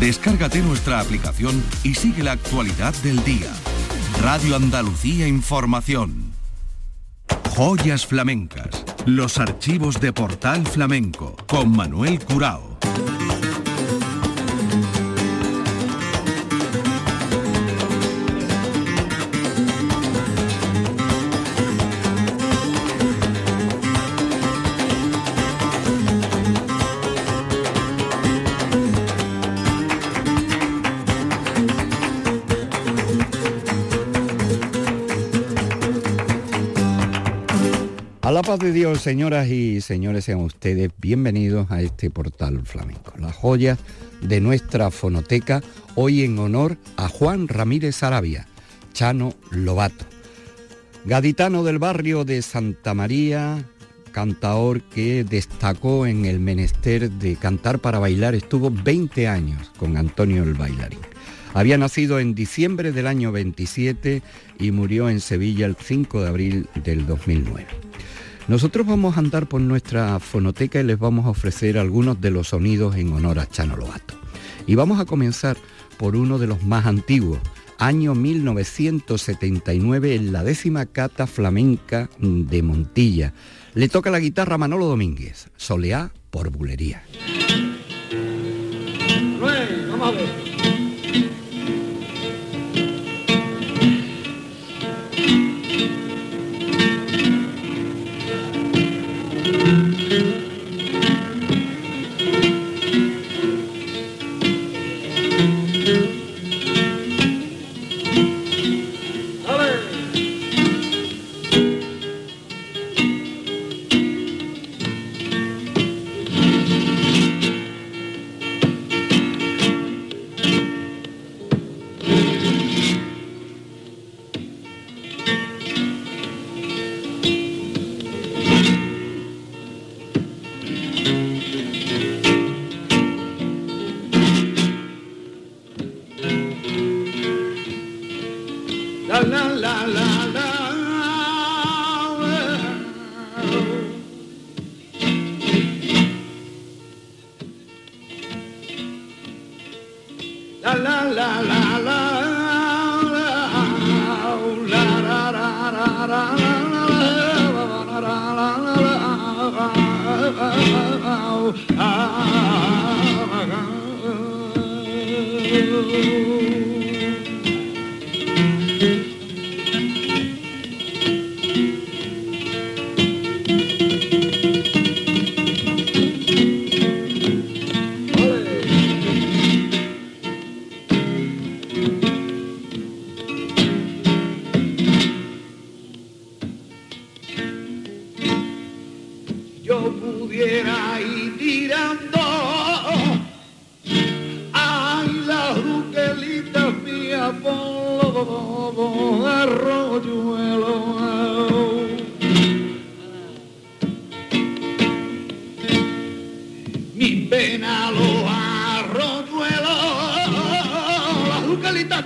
Descárgate nuestra aplicación y sigue la actualidad del día. Radio Andalucía Información. Joyas flamencas. Los archivos de Portal Flamenco con Manuel Curao. Señoras y señores, sean ustedes bienvenidos a este portal flamenco. Las joyas de nuestra fonoteca, hoy en honor a Juan Ramírez Arabia, Chano Lobato. Gaditano del barrio de Santa María, cantaor que destacó en el menester de cantar para bailar, estuvo 20 años con Antonio el Bailarín. Había nacido en diciembre del año 27 y murió en Sevilla el 5 de abril del 2009. Nosotros vamos a andar por nuestra fonoteca y les vamos a ofrecer algunos de los sonidos en honor a Chano Lobato. Y vamos a comenzar por uno de los más antiguos, año 1979 en la décima cata flamenca de Montilla. Le toca la guitarra Manolo Domínguez, Soleá por Bulería.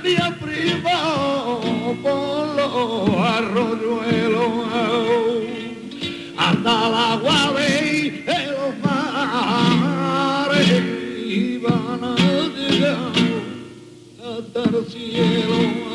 día privado por los arroyuelos. Hasta la guave de los mares y van a llegar hasta el cielo.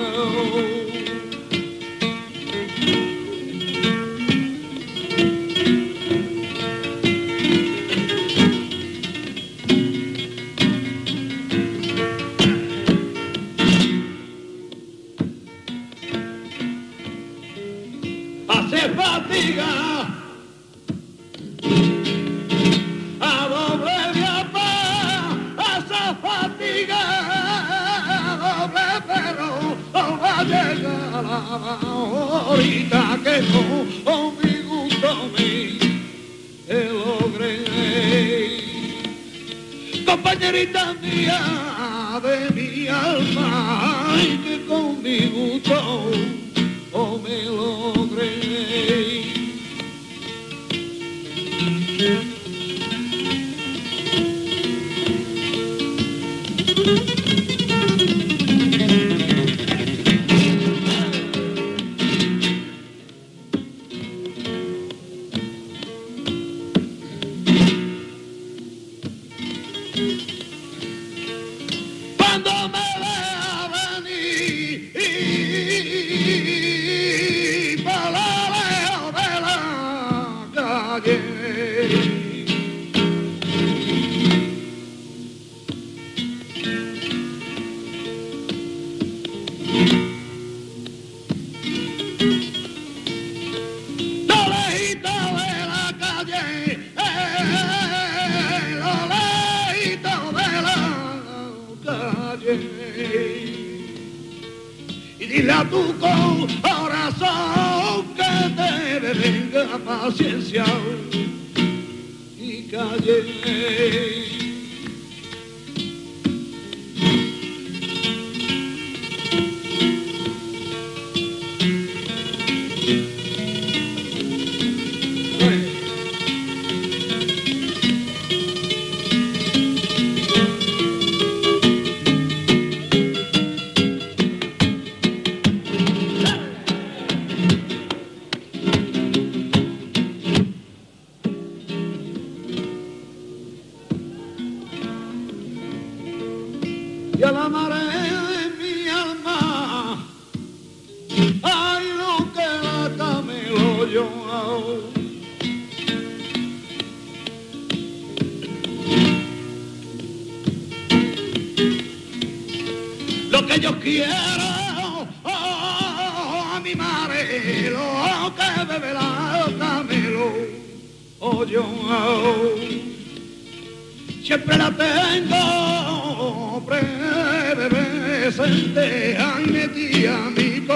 presente Agneti, amigo,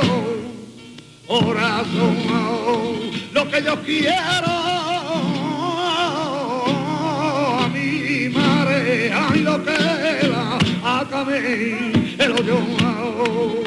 corazón, oh, lo que yo quiero. A mi mare, ay, lo que la acabé, el hoyo. Oh,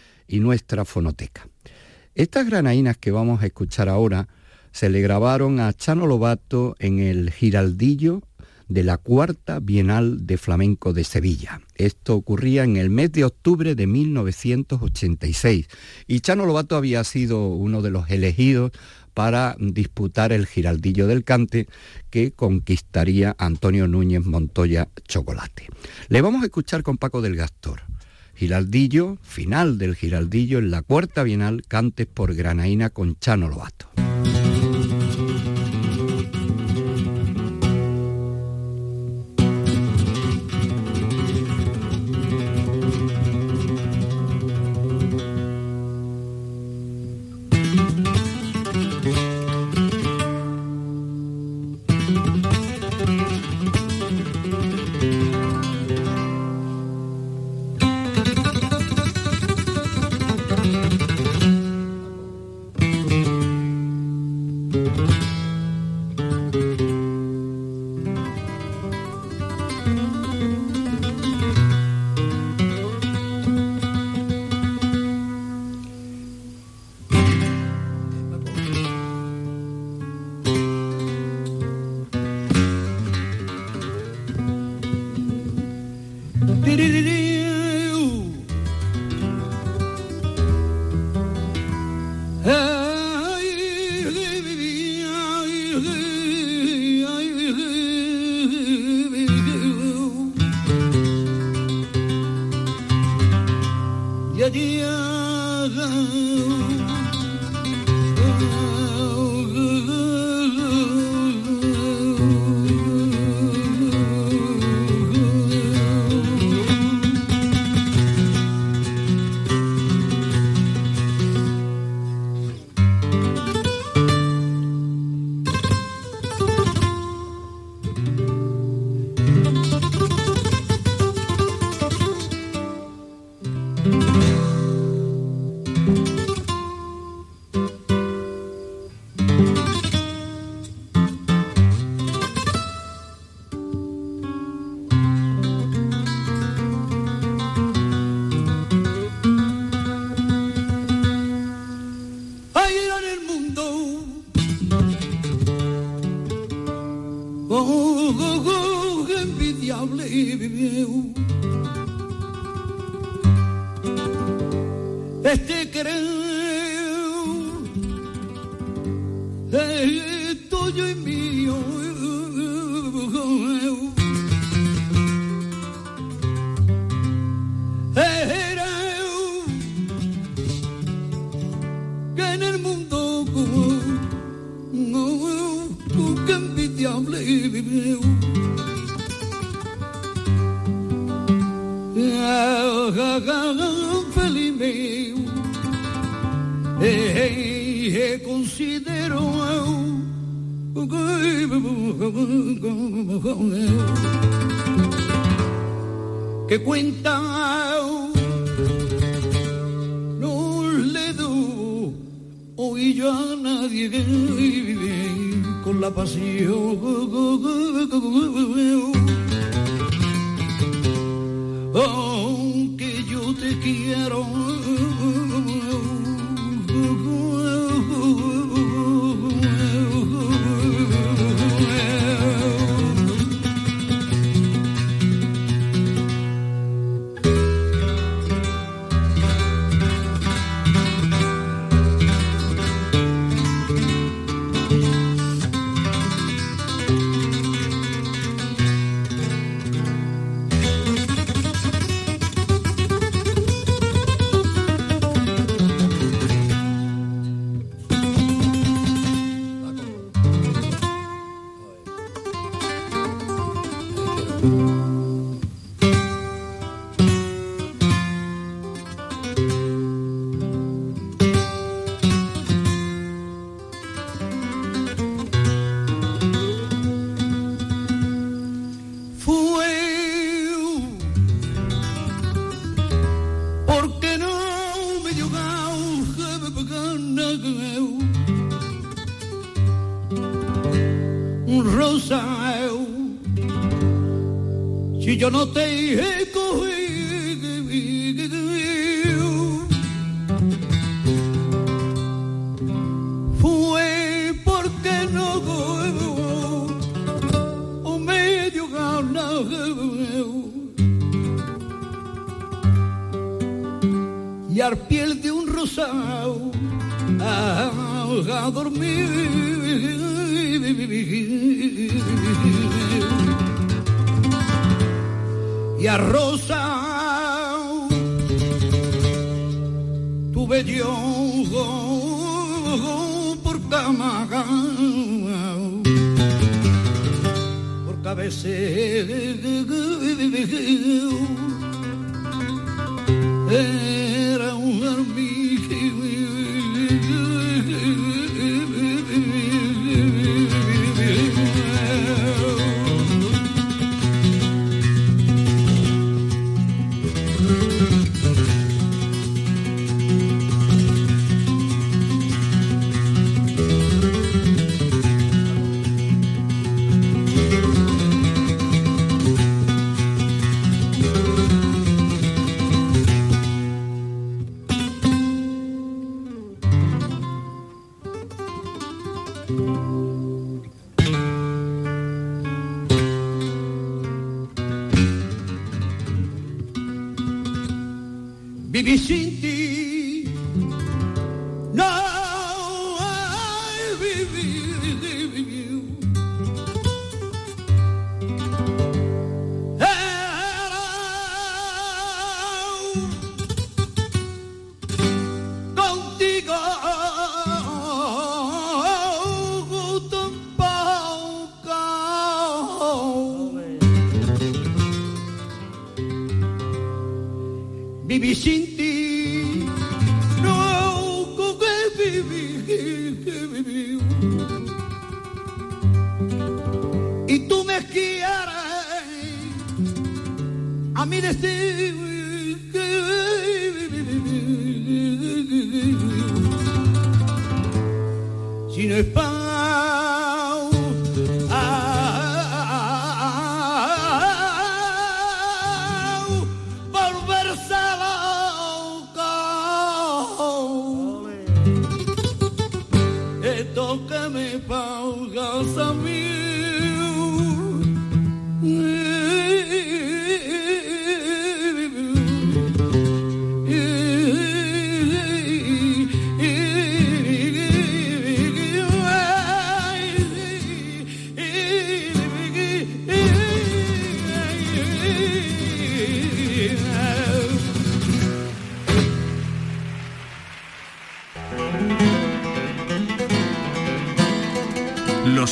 y nuestra fonoteca. Estas granaínas que vamos a escuchar ahora se le grabaron a Chano Lobato en el Giraldillo de la Cuarta Bienal de Flamenco de Sevilla. Esto ocurría en el mes de octubre de 1986 y Chano Lobato había sido uno de los elegidos para disputar el Giraldillo del Cante que conquistaría Antonio Núñez Montoya Chocolate. Le vamos a escuchar con Paco del Gastor. Giraldillo, final del Giraldillo en la cuarta bienal, Cantes por Granaína con Chano Lobato. Yo no te he She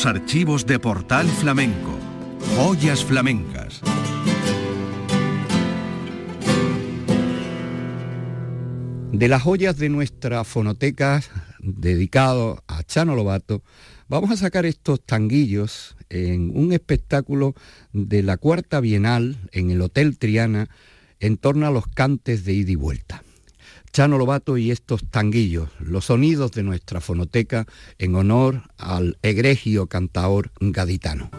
archivos de Portal Flamenco. Joyas flamencas. De las joyas de nuestra fonoteca dedicado a Chano Lobato, vamos a sacar estos tanguillos en un espectáculo de la Cuarta Bienal en el Hotel Triana en torno a los cantes de ida y vuelta. Chano Lobato y estos tanguillos, los sonidos de nuestra fonoteca en honor al egregio cantaor gaditano.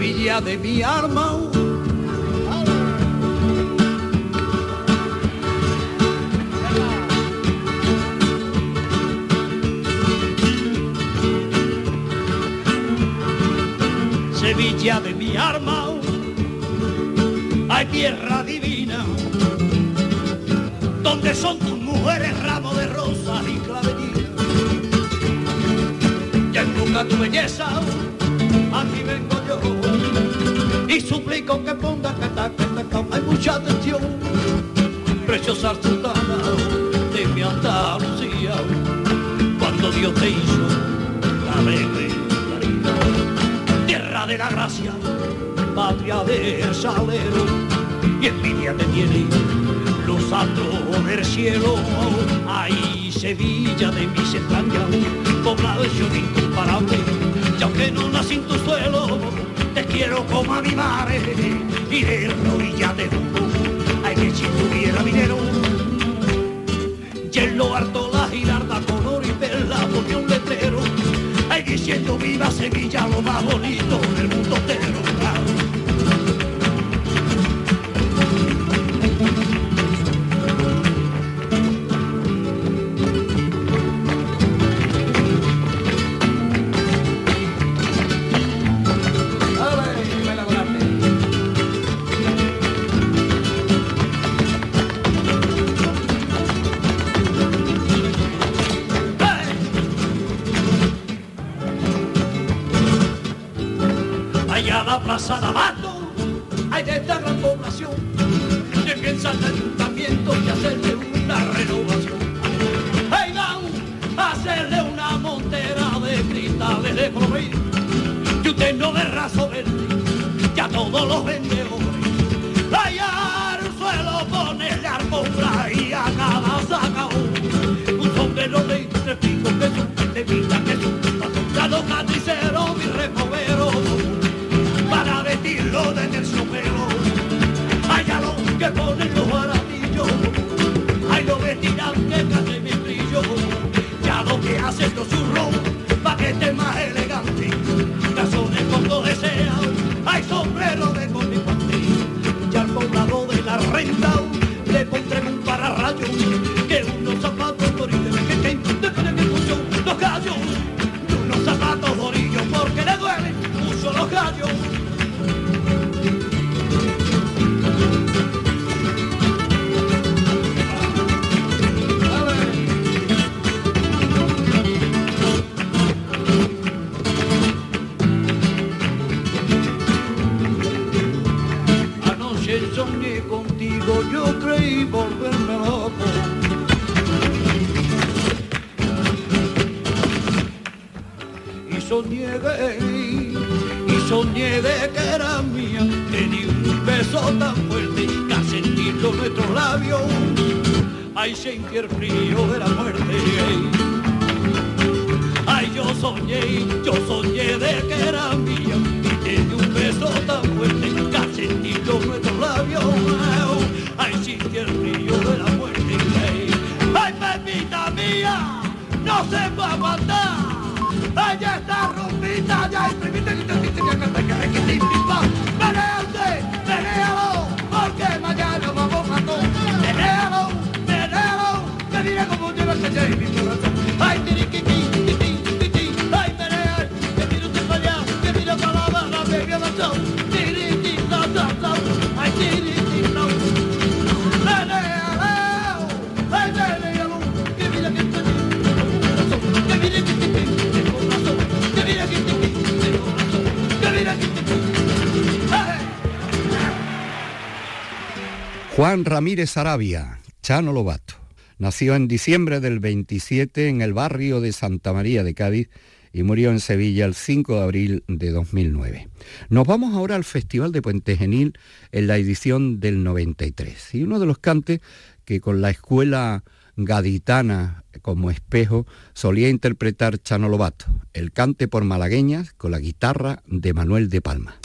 Sevilla de mi arma. Sevilla de mi arma, hay tierra divina, donde son tus mujeres ramos de rosas y clavelina. Y en nunca tu belleza, a mí me y suplico que ponga catacatacao. Hay mucha atención, preciosa sultana de mi Andalucía, cuando Dios te hizo la alegre tierra de la gracia, patria del salero, y envidia te tiene los astros del cielo. Ahí Sevilla de mis entrañas, poblado de incomparable, y aunque no nací en tu suelo, quiero como a mi madre, y de mundo, hay que si tuviera dinero, y en lo harto la girarda con oro y perla porque un letrero, hay diciendo viva Sevilla, lo más bonito del mundo entero. La plaza de Abato, hay de esta gran población, que piensa el ayuntamiento y hacerle una renovación. Hay a hacerle una montera de cristales de color, y usted no de raso verde, ya todos los vendedores. Allá al suelo ponerle alfombra y a cada sacao, un sombrero de tres picos que de vida que son ya los carniceros, mi nuestros labios, ay sentí el frío de la muerte. Ay, yo soñé, yo soñé de que era mía y te di un beso tan fuerte sentirlo en nuestros labios, ay, sentí el frío de la muerte. Ay, pepita mía, no se puede aguantar. Ay, esta rumbita ya es primita que te que te Juan Ramírez Arabia, Chano Lobato. Nació en diciembre del 27 en el barrio de Santa María de Cádiz y murió en Sevilla el 5 de abril de 2009. Nos vamos ahora al Festival de Puente Genil en la edición del 93. Y uno de los cantes que con la escuela gaditana como espejo solía interpretar Chano Lobato, el cante por malagueñas con la guitarra de Manuel de Palma.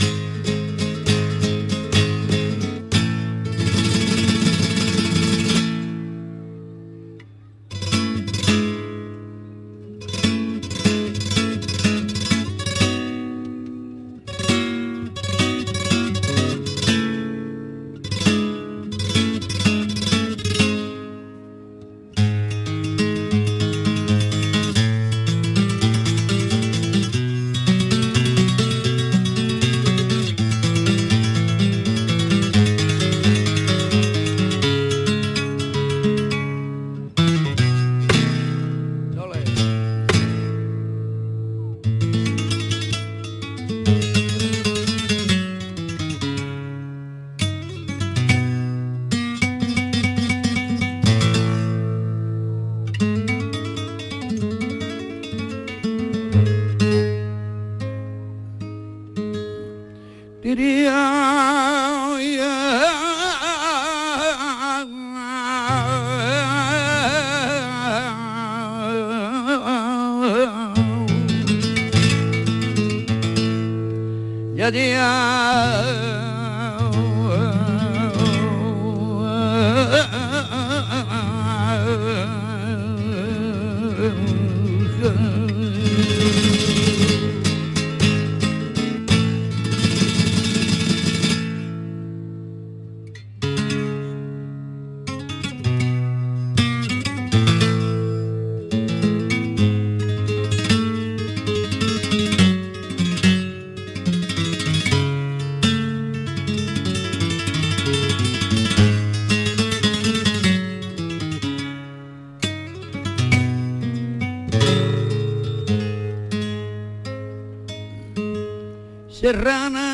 Serrana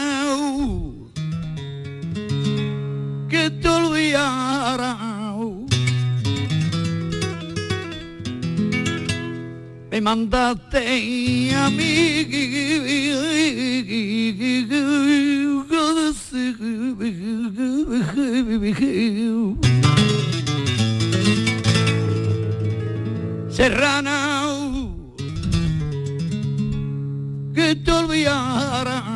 que te olvidara me mandaste a mí serrana que te olvidara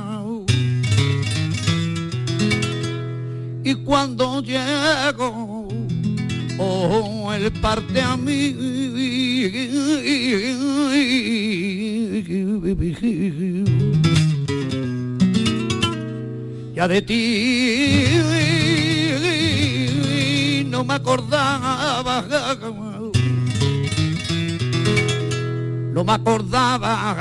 cuando llego oh él parte a mí. Ya de ti no me acordaba. No me acordaba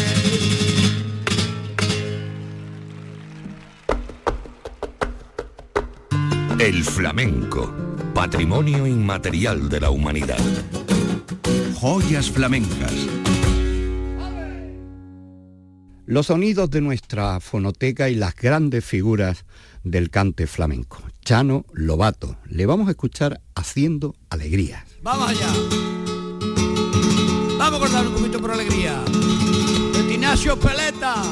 El flamenco, patrimonio inmaterial de la humanidad. Joyas flamencas. los sonidos de nuestra fonoteca y las grandes figuras del cante flamenco. Chano Lobato, le vamos a escuchar haciendo alegrías. Vamos allá. Vamos a cortar un poquito por alegría. Ignacio Peleta.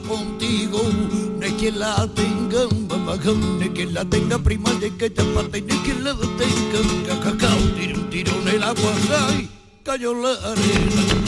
Contigo, hay quien la tenga ni quien la tenga prima de que te parte, ni quien la tenga cacao, tiro un tiro en el agua, ay, cayó la arena.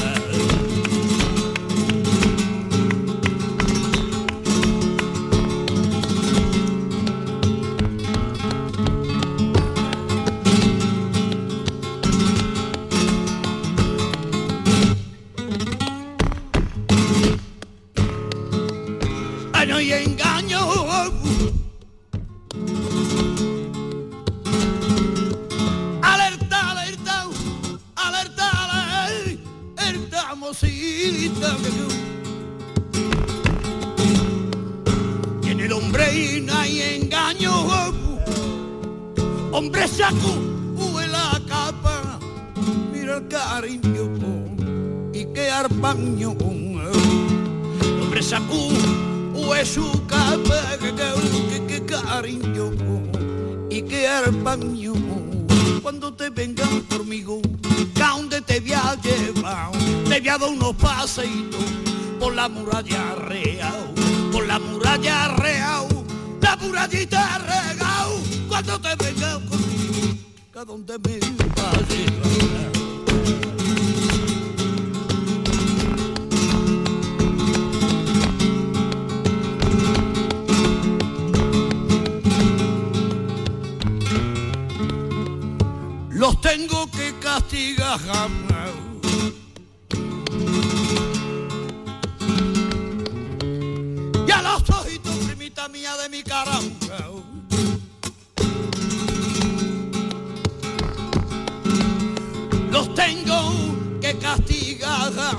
Que castigar.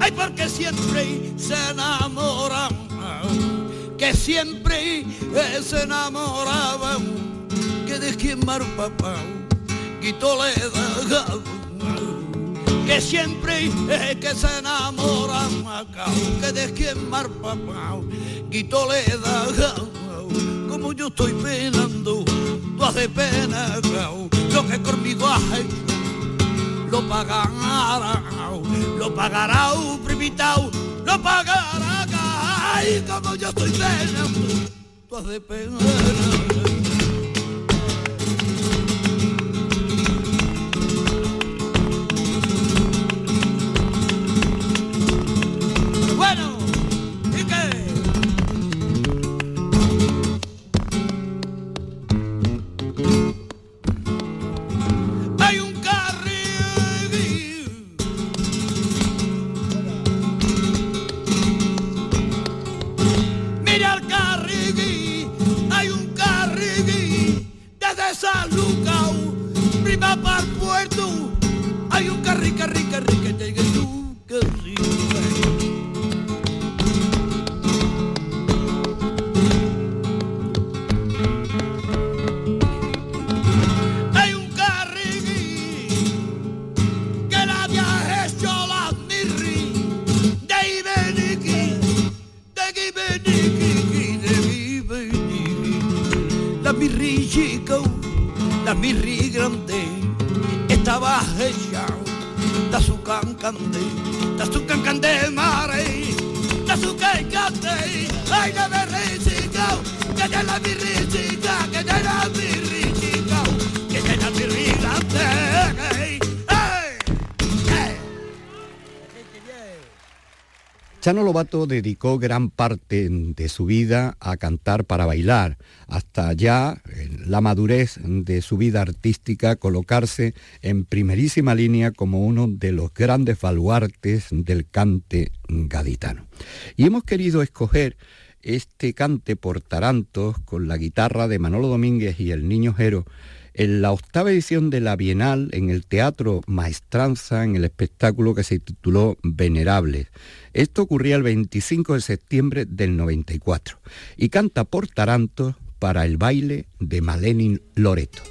Ay, porque siempre se enamoran, que siempre se enamoraban. Que de quien mar papá quitó le que siempre es que se enamora que de quien mar papá quitó le como yo estoy penando tú haces pena lo que conmigo has lo pagará lo pagará primitao lo pagará ay como yo estoy penando tú haces pena La mirri chica, la mirri grande, estaba hecha de su cancante, de su cancante mare, de su cancante, ay la mirri chica, que de la mirri chica, que de la mirri Chano Lobato dedicó gran parte de su vida a cantar para bailar, hasta ya la madurez de su vida artística colocarse en primerísima línea como uno de los grandes baluartes del cante gaditano. Y hemos querido escoger este cante por tarantos con la guitarra de Manolo Domínguez y el Niño Jero en la octava edición de la Bienal en el Teatro Maestranza en el espectáculo que se tituló Venerables. Esto ocurría el 25 de septiembre del 94 y canta por tarantos para el baile de Malenin Loreto.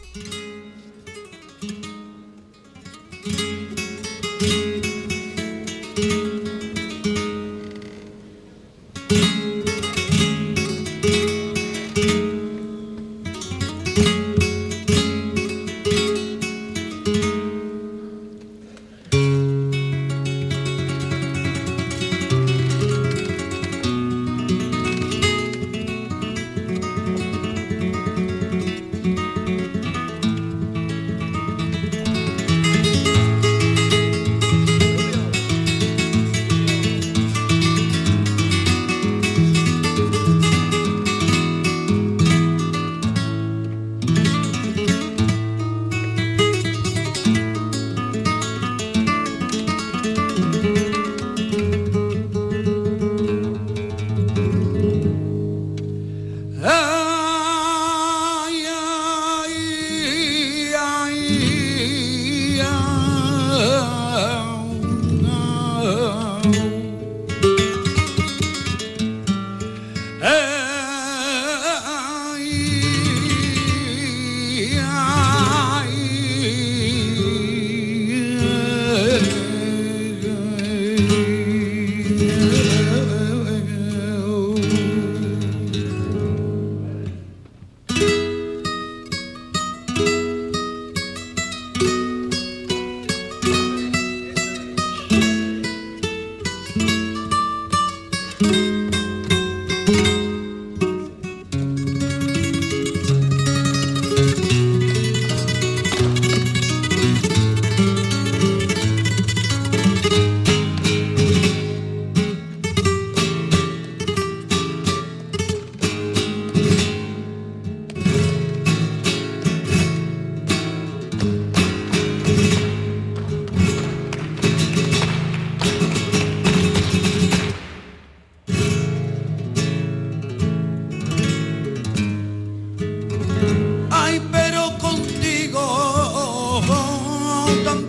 tan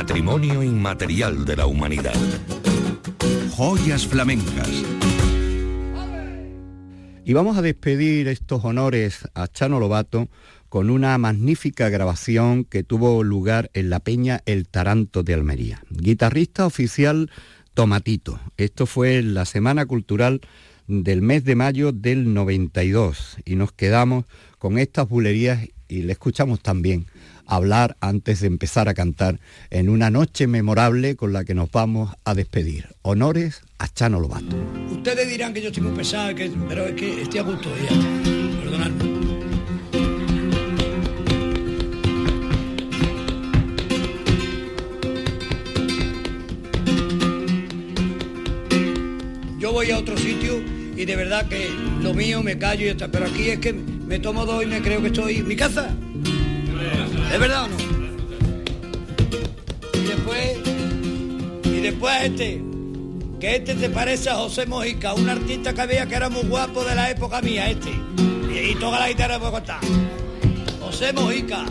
patrimonio inmaterial de la humanidad. Joyas flamencas. Y vamos a despedir estos honores a Chano Lobato con una magnífica grabación que tuvo lugar en la Peña El Taranto de Almería. Guitarrista oficial Tomatito. Esto fue en la Semana Cultural del mes de mayo del 92 y nos quedamos con estas bulerías y le escuchamos también hablar antes de empezar a cantar en una noche memorable con la que nos vamos a despedir. Honores a Chano Lobato. Ustedes dirán que yo estoy muy pesado, pero es que estoy a gusto ya. Perdonadme. Yo voy a otro sitio y de verdad que lo mío me callo y está, pero aquí es que me tomo dos y me creo que estoy en mi casa. ¿Es verdad o no? Y después, y después este, que este te parece a José Mojica, un artista que había que era muy guapo de la época mía, este. Y, y toca la guitarra puedo contar. José Mojica.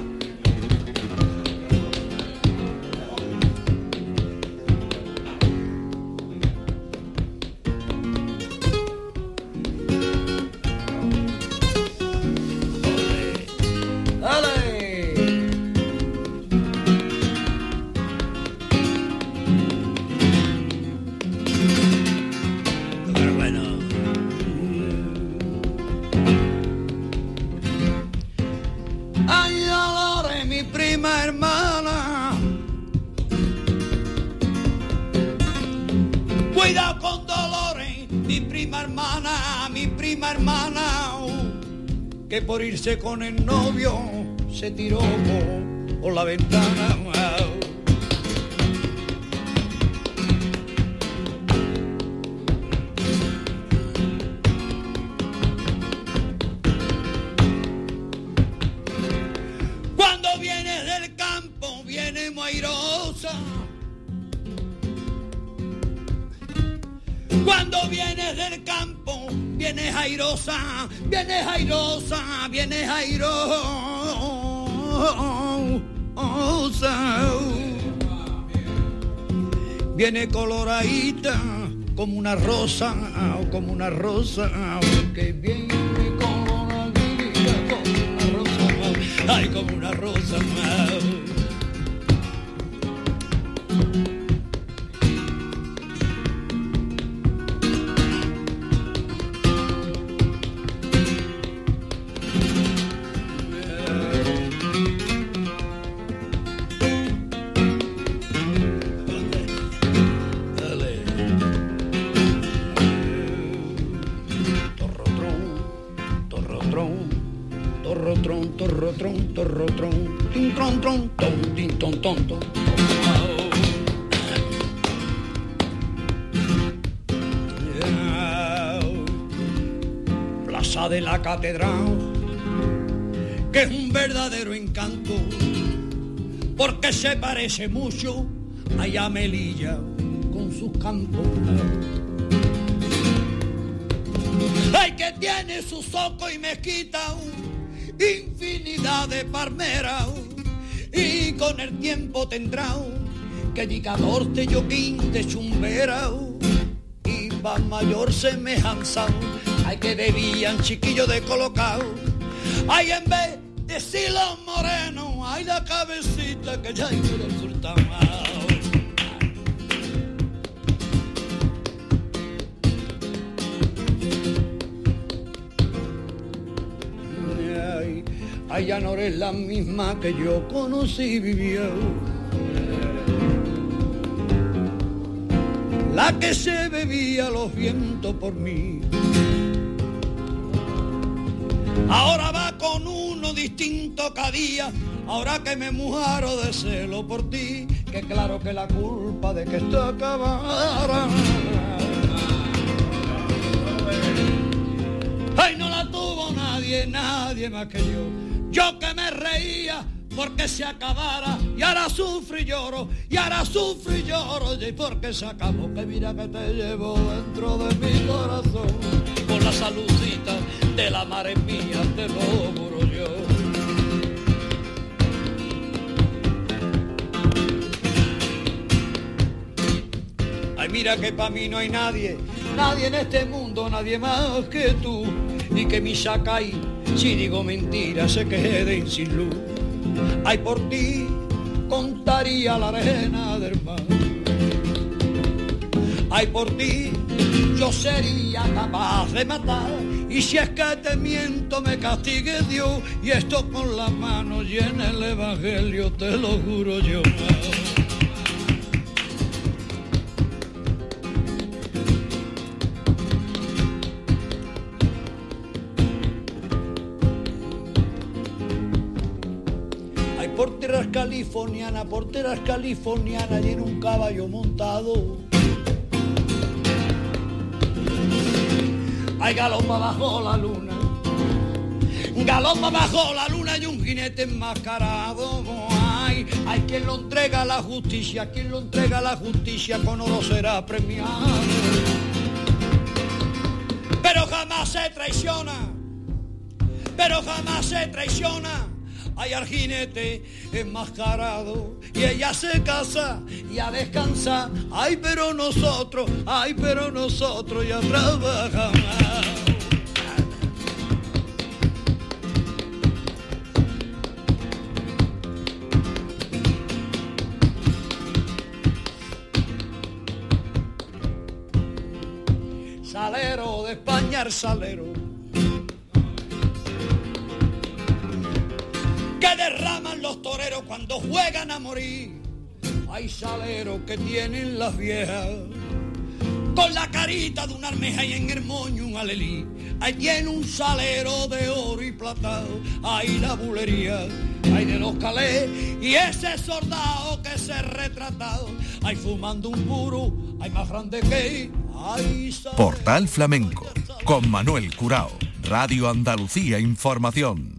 Por irse con el novio se tiró por, la ventana. Como una rosa, como una rosa, que viene coloradita como una rosa, ay, como una rosa. Catedral, que es un verdadero encanto, porque se parece mucho a Yamelilla con sus campos. Ay, que tiene su soco y mezquita, infinidad de palmeras y con el tiempo tendrá que diga norte yo quinte chumbera y va mayor semejanza hay que debían chiquillo de colocado hay en vez de silo moreno hay la cabecita que ya hay el Ay, ya no eres la misma que yo conocí y vivió. La que se bebía los vientos por mí. Ahora va con uno distinto cada día. Ahora que me muero de celo por ti, que claro que la culpa de que esto acabara. Ay, no la tuvo nadie, nadie más que yo. Yo que me reía porque se acabara. Y ahora sufro y lloro y ahora sufro y lloro. Y porque se acabó que mira que te llevo dentro de mi corazón. Con la saludita de la madre mía te lo juro yo ay mira que para mí no hay nadie nadie en este mundo nadie más que tú y que mi sacai si digo mentira se queden sin luz. Ay, por ti contaría la arena del mar. Ay, por ti yo sería capaz de matar. Y si es que te miento, me castigue Dios. Y esto con la mano llena el evangelio, te lo juro yo. californiana, porteras californiana y en un caballo montado. Hay galopa bajo la luna, galopa bajo la luna y un jinete enmascarado. Hay, hay quien lo entrega a la justicia, quien lo entrega a la justicia con oro será premiado. Pero jamás se traiciona, pero jamás se traiciona hay al jinete enmascarado y ella se casa y a descansar. Ay, pero nosotros, ay, pero nosotros ya trabajamos. Salero de España, el salero derraman los toreros cuando juegan a morir. Hay saleros que tienen las viejas con la carita de una armeja y en el moño un alelí. Ahí tiene un salero de oro y plata, hay la bulería, hay de los calés y ese soldado que se retratado, hay fumando un puro, hay más grande que hay Portal Flamenco con Manuel Curao, Radio Andalucía Información.